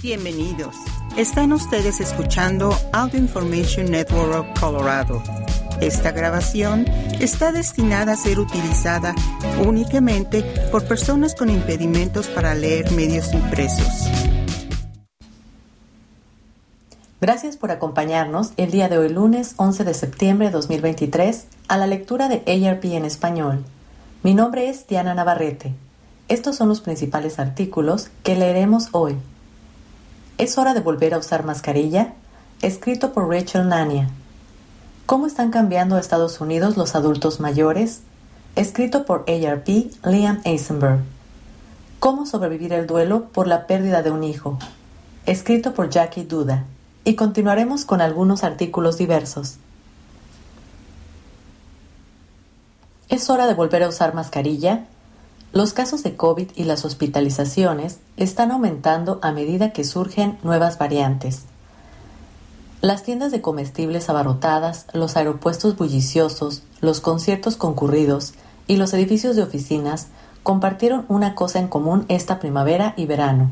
Bienvenidos. Están ustedes escuchando Audio Information Network Colorado. Esta grabación está destinada a ser utilizada únicamente por personas con impedimentos para leer medios impresos. Gracias por acompañarnos el día de hoy lunes 11 de septiembre de 2023 a la lectura de ARP en español. Mi nombre es Diana Navarrete. Estos son los principales artículos que leeremos hoy. ¿Es hora de volver a usar mascarilla? Escrito por Rachel Nania. ¿Cómo están cambiando a Estados Unidos los adultos mayores? Escrito por ARP Liam Eisenberg. ¿Cómo sobrevivir el duelo por la pérdida de un hijo? Escrito por Jackie Duda. Y continuaremos con algunos artículos diversos. ¿Es hora de volver a usar mascarilla? Los casos de COVID y las hospitalizaciones están aumentando a medida que surgen nuevas variantes. Las tiendas de comestibles abarrotadas, los aeropuertos bulliciosos, los conciertos concurridos y los edificios de oficinas compartieron una cosa en común esta primavera y verano.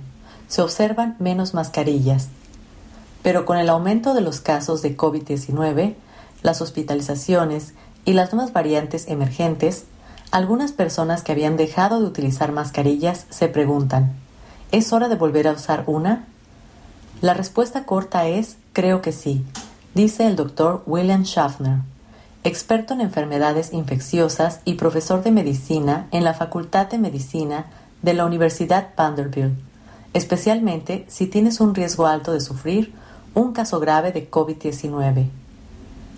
Se observan menos mascarillas. Pero con el aumento de los casos de COVID-19, las hospitalizaciones y las nuevas variantes emergentes, algunas personas que habían dejado de utilizar mascarillas se preguntan, ¿es hora de volver a usar una? La respuesta corta es, creo que sí, dice el doctor William Schaffner, experto en enfermedades infecciosas y profesor de medicina en la Facultad de Medicina de la Universidad Vanderbilt, especialmente si tienes un riesgo alto de sufrir un caso grave de COVID-19.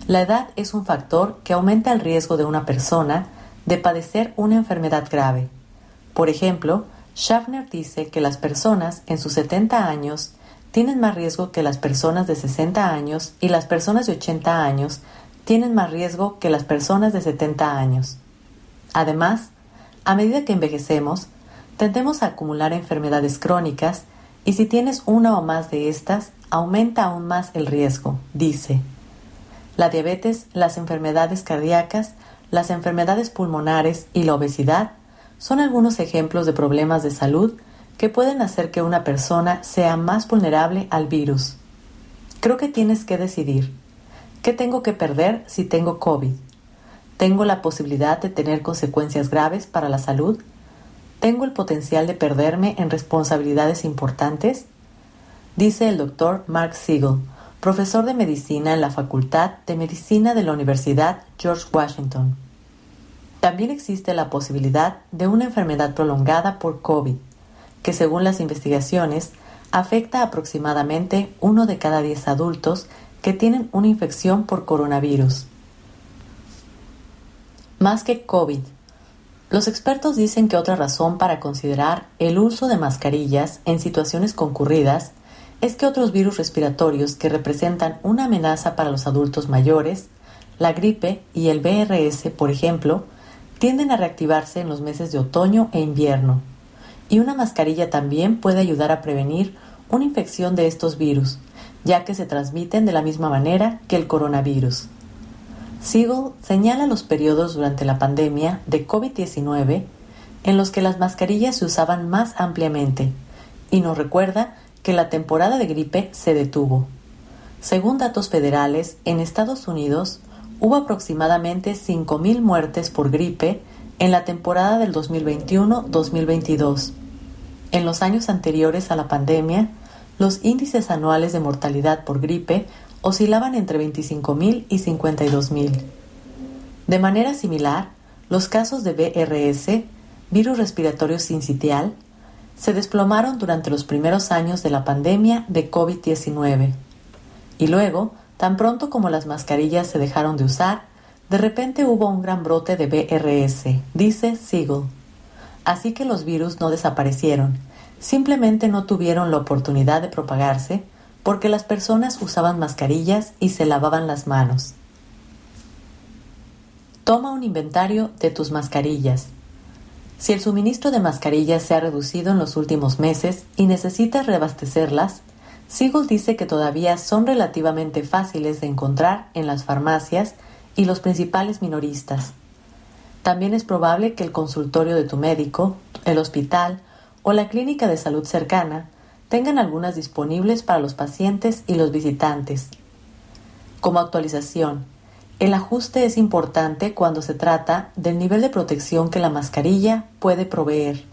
La edad es un factor que aumenta el riesgo de una persona de padecer una enfermedad grave. Por ejemplo, Schaffner dice que las personas en sus 70 años tienen más riesgo que las personas de 60 años y las personas de 80 años tienen más riesgo que las personas de 70 años. Además, a medida que envejecemos, tendemos a acumular enfermedades crónicas y si tienes una o más de estas, aumenta aún más el riesgo, dice la diabetes, las enfermedades cardíacas, las enfermedades pulmonares y la obesidad son algunos ejemplos de problemas de salud que pueden hacer que una persona sea más vulnerable al virus. Creo que tienes que decidir, ¿qué tengo que perder si tengo COVID? ¿Tengo la posibilidad de tener consecuencias graves para la salud? ¿Tengo el potencial de perderme en responsabilidades importantes? Dice el doctor Mark Siegel, profesor de medicina en la Facultad de Medicina de la Universidad George Washington. También existe la posibilidad de una enfermedad prolongada por COVID, que según las investigaciones afecta aproximadamente uno de cada diez adultos que tienen una infección por coronavirus. Más que COVID, los expertos dicen que otra razón para considerar el uso de mascarillas en situaciones concurridas es que otros virus respiratorios que representan una amenaza para los adultos mayores, la gripe y el BRS, por ejemplo, tienden a reactivarse en los meses de otoño e invierno. Y una mascarilla también puede ayudar a prevenir una infección de estos virus, ya que se transmiten de la misma manera que el coronavirus. Siegel señala los periodos durante la pandemia de COVID-19 en los que las mascarillas se usaban más ampliamente y nos recuerda que la temporada de gripe se detuvo. Según datos federales, en Estados Unidos hubo aproximadamente 5.000 muertes por gripe en la temporada del 2021-2022. En los años anteriores a la pandemia, los índices anuales de mortalidad por gripe oscilaban entre 25.000 y 52.000. De manera similar, los casos de BRS, virus respiratorio sincitial, se desplomaron durante los primeros años de la pandemia de COVID-19. Y luego, tan pronto como las mascarillas se dejaron de usar, de repente hubo un gran brote de BRS, dice Siegel. Así que los virus no desaparecieron, simplemente no tuvieron la oportunidad de propagarse porque las personas usaban mascarillas y se lavaban las manos. Toma un inventario de tus mascarillas. Si el suministro de mascarillas se ha reducido en los últimos meses y necesitas reabastecerlas, Siegel dice que todavía son relativamente fáciles de encontrar en las farmacias y los principales minoristas. También es probable que el consultorio de tu médico, el hospital o la clínica de salud cercana tengan algunas disponibles para los pacientes y los visitantes. Como actualización, el ajuste es importante cuando se trata del nivel de protección que la mascarilla puede proveer.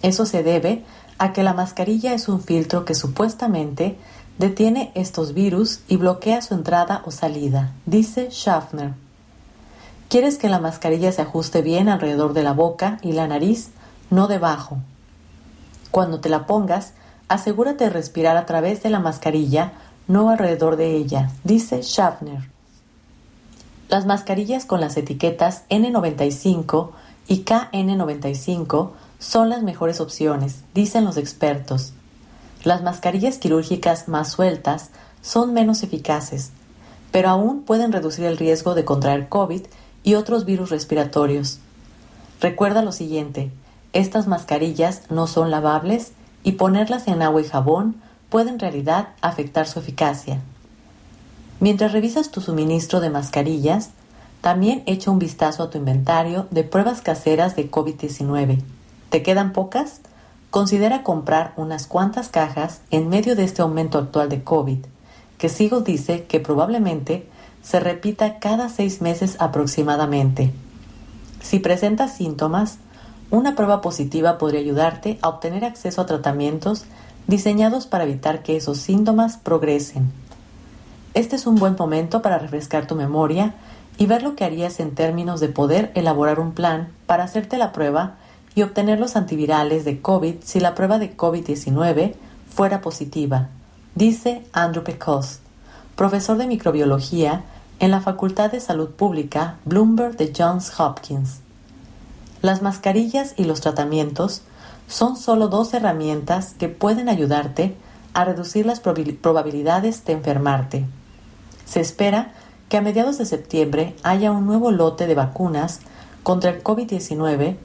Eso se debe a que la mascarilla es un filtro que supuestamente detiene estos virus y bloquea su entrada o salida, dice Schaffner. Quieres que la mascarilla se ajuste bien alrededor de la boca y la nariz, no debajo. Cuando te la pongas, asegúrate de respirar a través de la mascarilla, no alrededor de ella, dice Schaffner. Las mascarillas con las etiquetas N95 y KN95 son las mejores opciones, dicen los expertos. Las mascarillas quirúrgicas más sueltas son menos eficaces, pero aún pueden reducir el riesgo de contraer COVID y otros virus respiratorios. Recuerda lo siguiente, estas mascarillas no son lavables y ponerlas en agua y jabón puede en realidad afectar su eficacia. Mientras revisas tu suministro de mascarillas, también echa un vistazo a tu inventario de pruebas caseras de COVID-19. ¿Te quedan pocas? Considera comprar unas cuantas cajas en medio de este aumento actual de COVID, que Sigo dice que probablemente se repita cada seis meses aproximadamente. Si presentas síntomas, una prueba positiva podría ayudarte a obtener acceso a tratamientos diseñados para evitar que esos síntomas progresen. Este es un buen momento para refrescar tu memoria y ver lo que harías en términos de poder elaborar un plan para hacerte la prueba y obtener los antivirales de COVID si la prueba de COVID-19 fuera positiva, dice Andrew Pecos, profesor de microbiología en la Facultad de Salud Pública Bloomberg de Johns Hopkins. Las mascarillas y los tratamientos son solo dos herramientas que pueden ayudarte a reducir las probabilidades de enfermarte. Se espera que a mediados de septiembre haya un nuevo lote de vacunas contra el COVID-19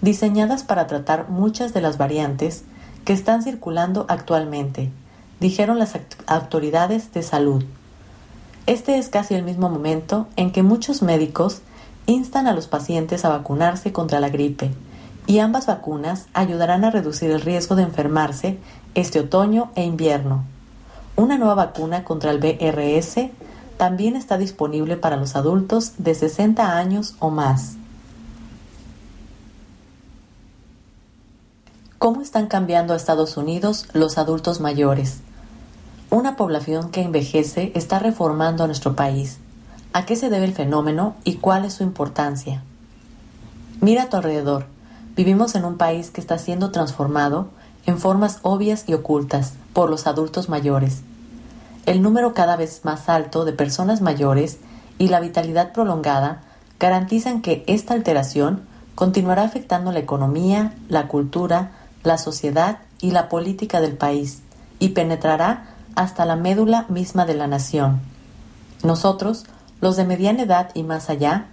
diseñadas para tratar muchas de las variantes que están circulando actualmente, dijeron las autoridades de salud. Este es casi el mismo momento en que muchos médicos instan a los pacientes a vacunarse contra la gripe, y ambas vacunas ayudarán a reducir el riesgo de enfermarse este otoño e invierno. Una nueva vacuna contra el BRS también está disponible para los adultos de 60 años o más. ¿Cómo están cambiando a Estados Unidos los adultos mayores? Una población que envejece está reformando a nuestro país ¿A qué se debe el fenómeno y cuál es su importancia? Mira a tu alrededor. Vivimos en un país que está siendo transformado en formas obvias y ocultas por los adultos mayores. El número cada vez más alto de personas mayores y la vitalidad prolongada garantizan que esta alteración continuará afectando la economía, la cultura, la sociedad y la política del país y penetrará hasta la médula misma de la nación. Nosotros, los de mediana edad y más allá,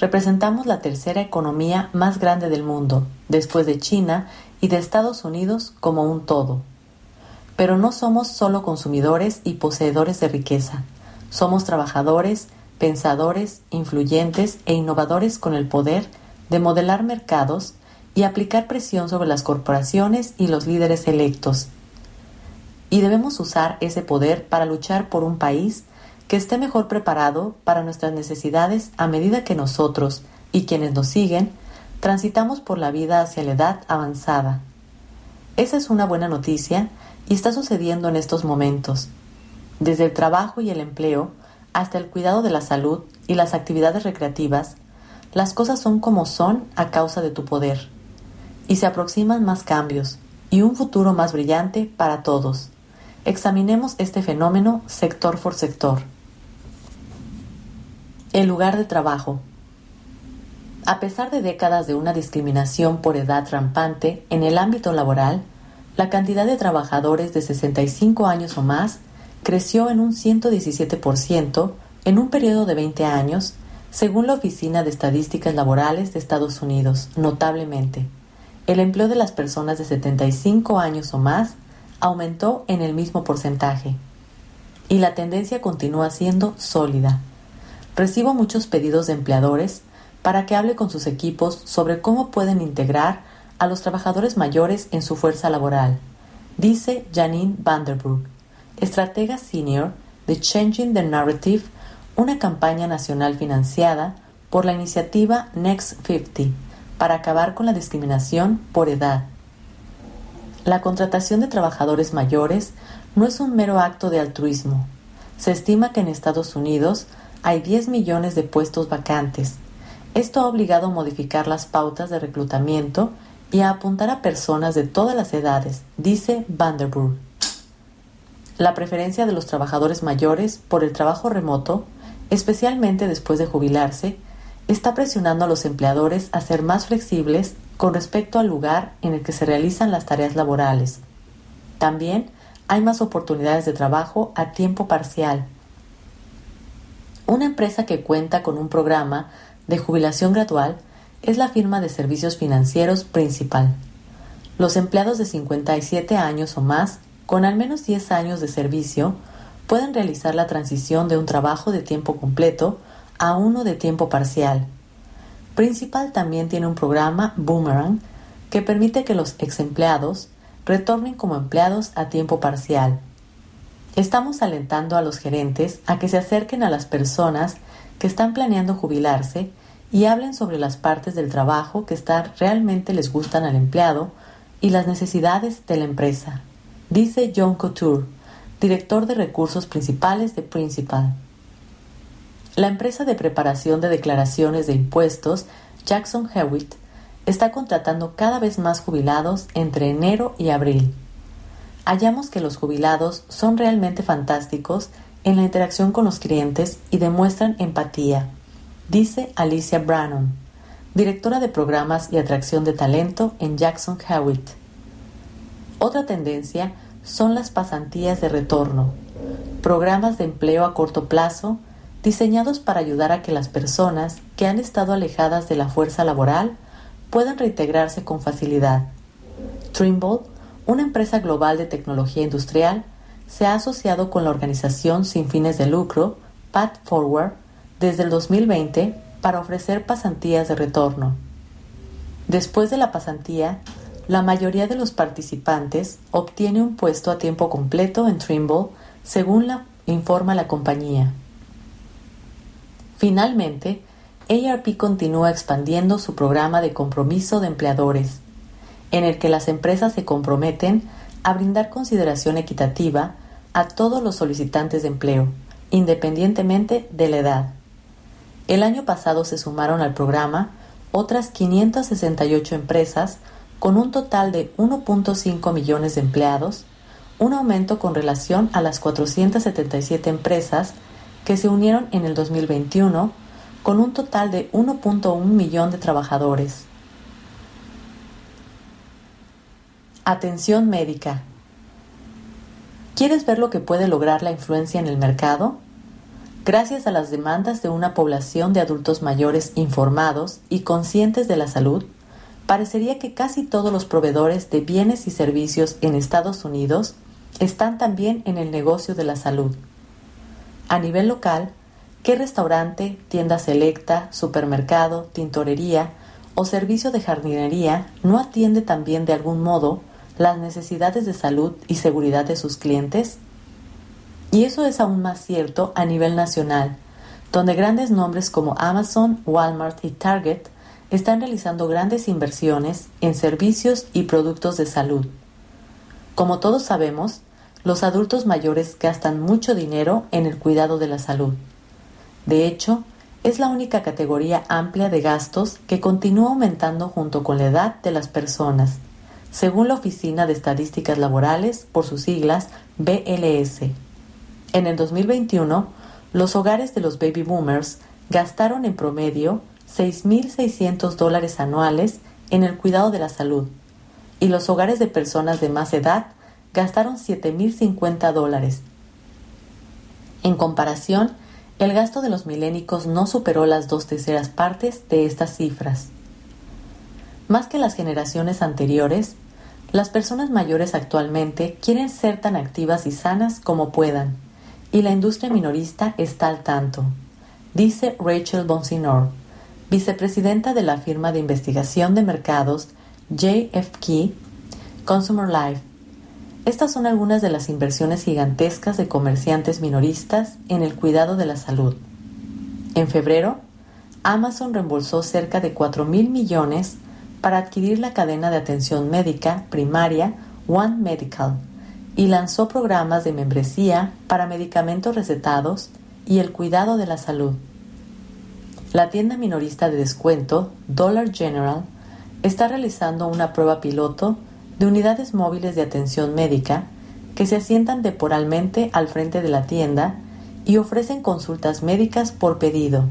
representamos la tercera economía más grande del mundo, después de China y de Estados Unidos como un todo. Pero no somos solo consumidores y poseedores de riqueza, somos trabajadores, pensadores, influyentes e innovadores con el poder de modelar mercados y aplicar presión sobre las corporaciones y los líderes electos. Y debemos usar ese poder para luchar por un país que esté mejor preparado para nuestras necesidades a medida que nosotros y quienes nos siguen transitamos por la vida hacia la edad avanzada. Esa es una buena noticia y está sucediendo en estos momentos. Desde el trabajo y el empleo hasta el cuidado de la salud y las actividades recreativas, las cosas son como son a causa de tu poder. Y se aproximan más cambios y un futuro más brillante para todos. Examinemos este fenómeno sector por sector. El lugar de trabajo. A pesar de décadas de una discriminación por edad rampante en el ámbito laboral, la cantidad de trabajadores de 65 años o más creció en un 117% en un periodo de 20 años, según la Oficina de Estadísticas Laborales de Estados Unidos, notablemente. El empleo de las personas de 75 años o más aumentó en el mismo porcentaje. Y la tendencia continúa siendo sólida Recibo muchos pedidos de empleadores para que hable con sus equipos sobre cómo pueden integrar a los trabajadores mayores en su fuerza laboral. dice Janine Vanderbroek, estratega senior de Changing the Narrative, una campaña nacional financiada por la iniciativa Next 50 para acabar con la discriminación por edad. La contratación de trabajadores mayores no es un mero acto de altruismo. Se estima que en Estados Unidos hay 10 millones de puestos vacantes. Esto ha obligado a modificar las pautas de reclutamiento y a apuntar a personas de todas las edades, dice Vanderburg. La preferencia de los trabajadores mayores por el trabajo remoto, especialmente después de jubilarse, está presionando a los empleadores a ser más flexibles con respecto al lugar en el que se realizan las tareas laborales. También hay más oportunidades de trabajo a tiempo parcial. Una empresa que cuenta con un programa de jubilación gradual es la firma de servicios financieros principal. Los empleados de 57 años o más, con al menos 10 años de servicio, pueden realizar la transición de un trabajo de tiempo completo a uno de tiempo parcial. Principal también tiene un programa Boomerang que permite que los ex empleados retornen como empleados a tiempo parcial. Estamos alentando a los gerentes a que se acerquen a las personas que están planeando jubilarse y hablen sobre las partes del trabajo que realmente les gustan al empleado y las necesidades de la empresa, dice John Couture, director de recursos principales de Principal. La empresa de preparación de declaraciones de impuestos Jackson Hewitt está contratando cada vez más jubilados entre enero y abril. Hallamos que los jubilados son realmente fantásticos en la interacción con los clientes y demuestran empatía, dice Alicia Brannon, directora de programas y atracción de talento en Jackson Hewitt. Otra tendencia son las pasantías de retorno, programas de empleo a corto plazo diseñados para ayudar a que las personas que han estado alejadas de la fuerza laboral puedan reintegrarse con facilidad. Trimble, una empresa global de tecnología industrial, se ha asociado con la organización sin fines de lucro Path Forward desde el 2020 para ofrecer pasantías de retorno. Después de la pasantía, la mayoría de los participantes obtiene un puesto a tiempo completo en Trimble, según la informa la compañía. Finalmente, ARP continúa expandiendo su programa de compromiso de empleadores, en el que las empresas se comprometen a brindar consideración equitativa a todos los solicitantes de empleo, independientemente de la edad. El año pasado se sumaron al programa otras 568 empresas con un total de 1.5 millones de empleados, un aumento con relación a las 477 empresas que se unieron en el 2021 con un total de 1.1 millón de trabajadores. Atención médica. ¿Quieres ver lo que puede lograr la influencia en el mercado? Gracias a las demandas de una población de adultos mayores informados y conscientes de la salud, parecería que casi todos los proveedores de bienes y servicios en Estados Unidos están también en el negocio de la salud. A nivel local, ¿qué restaurante, tienda selecta, supermercado, tintorería o servicio de jardinería no atiende también de algún modo las necesidades de salud y seguridad de sus clientes? Y eso es aún más cierto a nivel nacional, donde grandes nombres como Amazon, Walmart y Target están realizando grandes inversiones en servicios y productos de salud. Como todos sabemos, los adultos mayores gastan mucho dinero en el cuidado de la salud. De hecho, es la única categoría amplia de gastos que continúa aumentando junto con la edad de las personas, según la Oficina de Estadísticas Laborales, por sus siglas BLS. En el 2021, los hogares de los baby boomers gastaron en promedio 6.600 dólares anuales en el cuidado de la salud y los hogares de personas de más edad gastaron 7.050 dólares. En comparación, el gasto de los milénicos no superó las dos terceras partes de estas cifras. Más que las generaciones anteriores, las personas mayores actualmente quieren ser tan activas y sanas como puedan, y la industria minorista está al tanto, dice Rachel Bonsinor, vicepresidenta de la firma de investigación de mercados JFK Consumer Life Estas son algunas de las inversiones gigantescas de comerciantes minoristas en el cuidado de la salud. En febrero, Amazon reembolsó cerca de 4 mil millones para adquirir la cadena de atención médica primaria One Medical y lanzó programas de membresía para medicamentos recetados y el cuidado de la salud. La tienda minorista de descuento Dollar General está realizando una prueba piloto de unidades móviles de atención médica que se asientan temporalmente al frente de la tienda y ofrecen consultas médicas por pedido.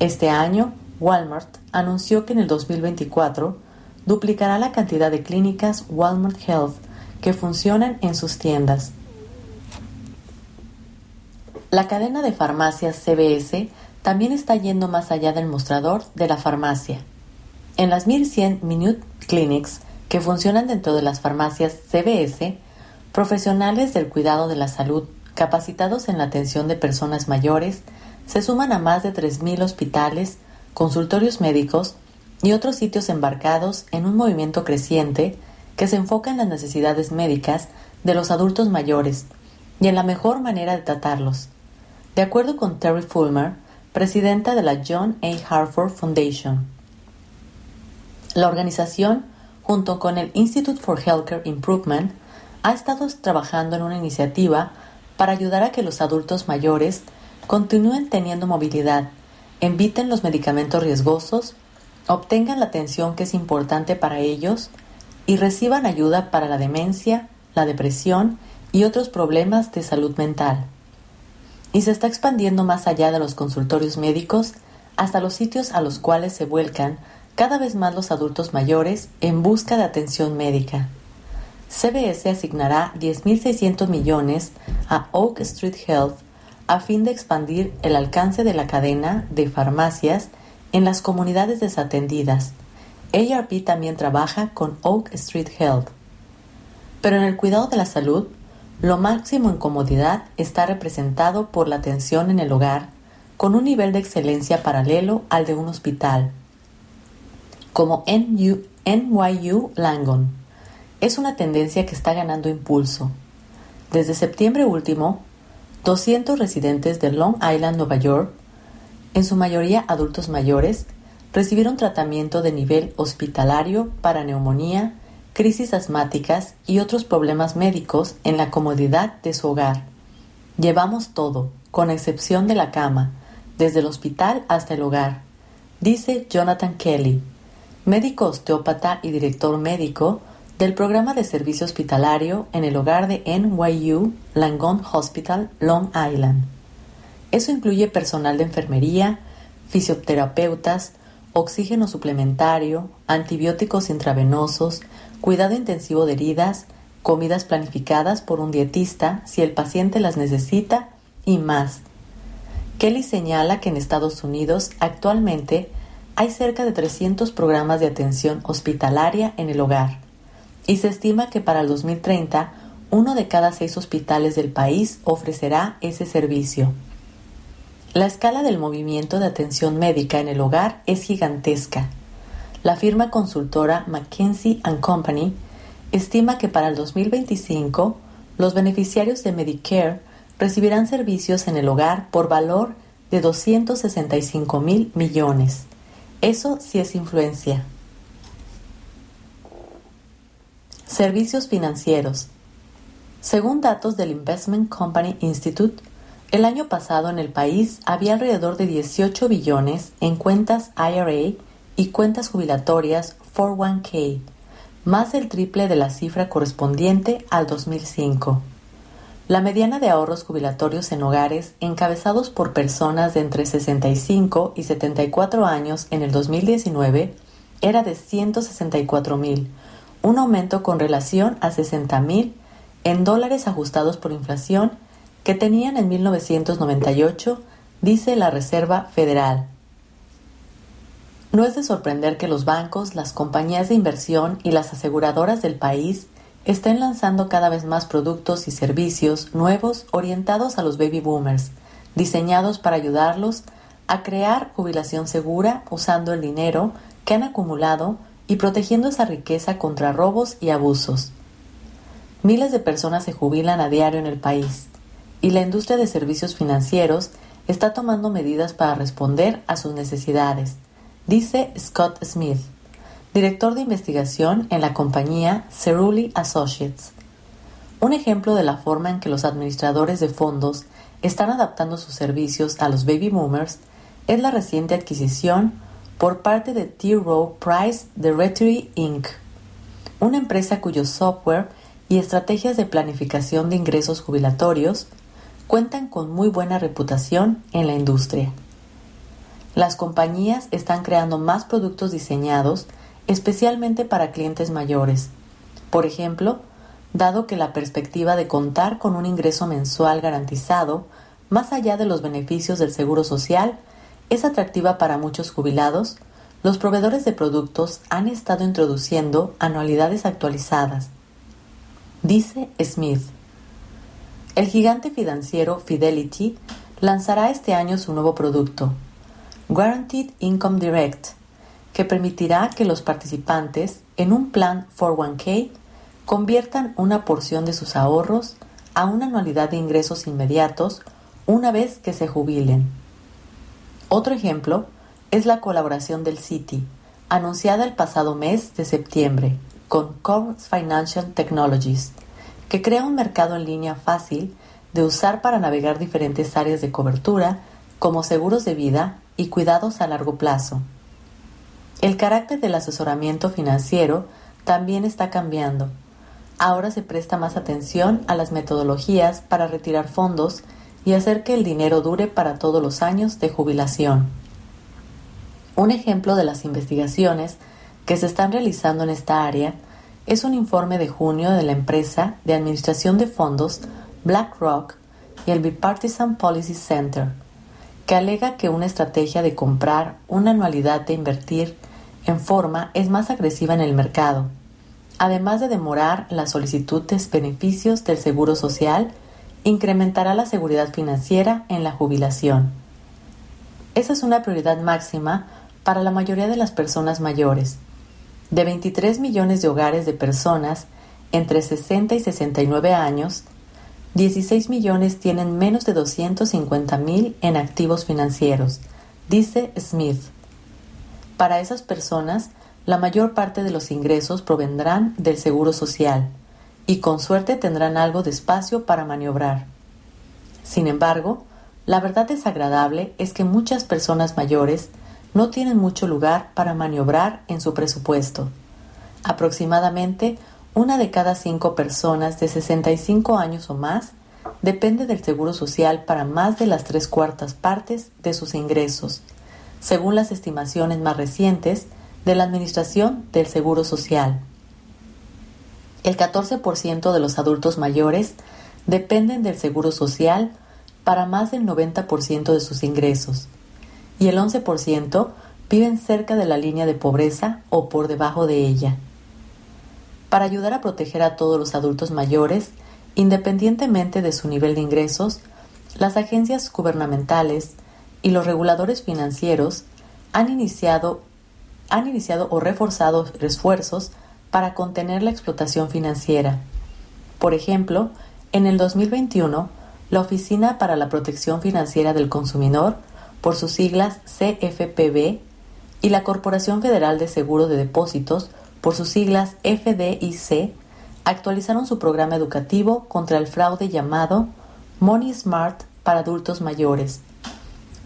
Este año, Walmart anunció que en el 2024 duplicará la cantidad de clínicas Walmart Health que funcionan en sus tiendas. La cadena de farmacias CBS también está yendo más allá del mostrador de la farmacia. En las 1100 Minute Clinics que funcionan dentro de las farmacias CBS, profesionales del cuidado de la salud capacitados en la atención de personas mayores se suman a más de 3.000 hospitales, consultorios médicos y otros sitios embarcados en un movimiento creciente que se enfoca en las necesidades médicas de los adultos mayores y en la mejor manera de tratarlos. De acuerdo con Terry Fulmer, presidenta de la John A. Harford Foundation, la organización junto con el Institute for Healthcare Improvement, ha estado trabajando en una iniciativa para ayudar a que los adultos mayores continúen teniendo movilidad, eviten los medicamentos riesgosos, obtengan la atención que es importante para ellos y reciban ayuda para la demencia, la depresión y otros problemas de salud mental. Y se está expandiendo más allá de los consultorios médicos hasta los sitios a los cuales se vuelcan cada vez más los adultos mayores en busca de atención médica. CBS asignará 10.600 millones a Oak Street Health a fin de expandir el alcance de la cadena de farmacias en las comunidades desatendidas. ARP también trabaja con Oak Street Health. Pero en el cuidado de la salud, lo máximo en comodidad está representado por la atención en el hogar, con un nivel de excelencia paralelo al de un hospital como NYU Langon. Es una tendencia que está ganando impulso. Desde septiembre último, 200 residentes de Long Island, Nueva York, en su mayoría adultos mayores, recibieron tratamiento de nivel hospitalario para neumonía, crisis asmáticas y otros problemas médicos en la comodidad de su hogar. Llevamos todo, con excepción de la cama, desde el hospital hasta el hogar, dice Jonathan Kelly, médico osteópata y director médico del programa de servicio hospitalario en el hogar de NYU Langone Hospital, Long Island. Eso incluye personal de enfermería, fisioterapeutas, oxígeno suplementario, antibióticos intravenosos, cuidado intensivo de heridas, comidas planificadas por un dietista si el paciente las necesita y más. Kelly señala que en Estados Unidos actualmente hay cerca de 300 programas de atención hospitalaria en el hogar y se estima que para el 2030 uno de cada seis hospitales del país ofrecerá ese servicio. La escala del movimiento de atención médica en el hogar es gigantesca. La firma consultora McKinsey ⁇ Company estima que para el 2025 los beneficiarios de Medicare recibirán servicios en el hogar por valor de 265 mil millones. Eso sí es influencia. Servicios financieros. Según datos del Investment Company Institute, el año pasado en el país había alrededor de 18 billones en cuentas IRA y cuentas jubilatorias 401k, más del triple de la cifra correspondiente al 2005. La mediana de ahorros jubilatorios en hogares encabezados por personas de entre 65 y 74 años en el 2019 era de 164 mil, un aumento con relación a 60 mil en dólares ajustados por inflación que tenían en 1998, dice la Reserva Federal. No es de sorprender que los bancos, las compañías de inversión y las aseguradoras del país estén lanzando cada vez más productos y servicios nuevos orientados a los baby boomers, diseñados para ayudarlos a crear jubilación segura usando el dinero que han acumulado y protegiendo esa riqueza contra robos y abusos. Miles de personas se jubilan a diario en el país y la industria de servicios financieros está tomando medidas para responder a sus necesidades, dice Scott Smith, director de investigación en la compañía Cerulli Associates. Un ejemplo de la forma en que los administradores de fondos están adaptando sus servicios a los baby boomers es la reciente adquisición por parte de T. Rowe Price de Inc., una empresa cuyo software y estrategias de planificación de ingresos jubilatorios cuentan con muy buena reputación en la industria. Las compañías están creando más productos diseñados especialmente para clientes mayores. Por ejemplo, dado que la perspectiva de contar con un ingreso mensual garantizado, más allá de los beneficios del Seguro Social, es atractiva para muchos jubilados, los proveedores de productos han estado introduciendo anualidades actualizadas Dice Smith, el gigante financiero Fidelity lanzará este año su nuevo producto, Guaranteed Income Direct, que permitirá que los participantes en un plan 401k conviertan una porción de sus ahorros a una anualidad de ingresos inmediatos una vez que se jubilen. Otro ejemplo es la colaboración del Citi, anunciada el pasado mes de septiembre con Commons Financial Technologies, que crea un mercado en línea fácil de usar para navegar diferentes áreas de cobertura, como seguros de vida y cuidados a largo plazo. El carácter del asesoramiento financiero también está cambiando. Ahora se presta más atención a las metodologías para retirar fondos y hacer que el dinero dure para todos los años de jubilación. Un ejemplo de las investigaciones que se están realizando en esta área es un informe de junio de la empresa de administración de fondos BlackRock y el Bipartisan Policy Center, que alega que una estrategia de comprar una anualidad de invertir en forma es más agresiva en el mercado, además de demorar la solicitud de beneficios del Seguro Social, incrementará la seguridad financiera en la jubilación. Esa es una prioridad máxima para la mayoría de las personas mayores de 23 millones de hogares de personas entre 60 y 69 años, 16 millones tienen menos de 250 mil en activos financieros, dice Smith. Para esas personas, la mayor parte de los ingresos provendrán del seguro social y con suerte tendrán algo de espacio para maniobrar. Sin embargo, la verdad desagradable es que muchas personas mayores no tienen mucho lugar para maniobrar en su presupuesto. Aproximadamente una de cada cinco personas de 65 años o más depende del Seguro Social para más de las tres cuartas partes de sus ingresos, según las estimaciones más recientes de la Administración del Seguro Social. El 14% de los adultos mayores dependen del Seguro Social para más del 90% de sus ingresos y el 11% viven cerca de la línea de pobreza o por debajo de ella. Para ayudar a proteger a todos los adultos mayores, independientemente de su nivel de ingresos, las agencias gubernamentales y los reguladores financieros han iniciado, han iniciado o reforzado esfuerzos para contener la explotación financiera. Por ejemplo, en el 2021, la Oficina para la Protección Financiera del Consumidor por sus siglas CFPB, y la Corporación Federal de Seguro de Depósitos, por sus siglas FDIC, actualizaron su programa educativo contra el fraude llamado Money Smart para adultos mayores,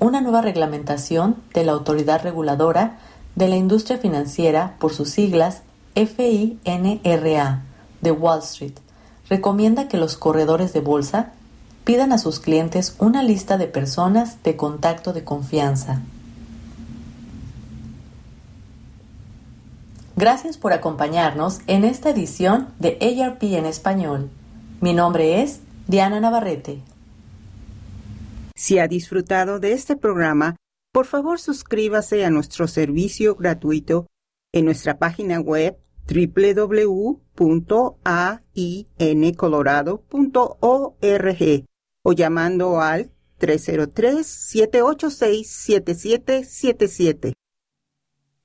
una nueva reglamentación de la Autoridad Reguladora de la Industria Financiera por sus siglas FINRA de Wall Street, recomienda que los corredores de bolsa pidan a sus clientes una lista de personas de contacto de confianza. Gracias por acompañarnos en esta edición de ARP en español. Mi nombre es Diana Navarrete. Si ha disfrutado de este programa, por favor suscríbase a nuestro servicio gratuito en nuestra página web www.aincolorado.org o llamando al 303-786-7777.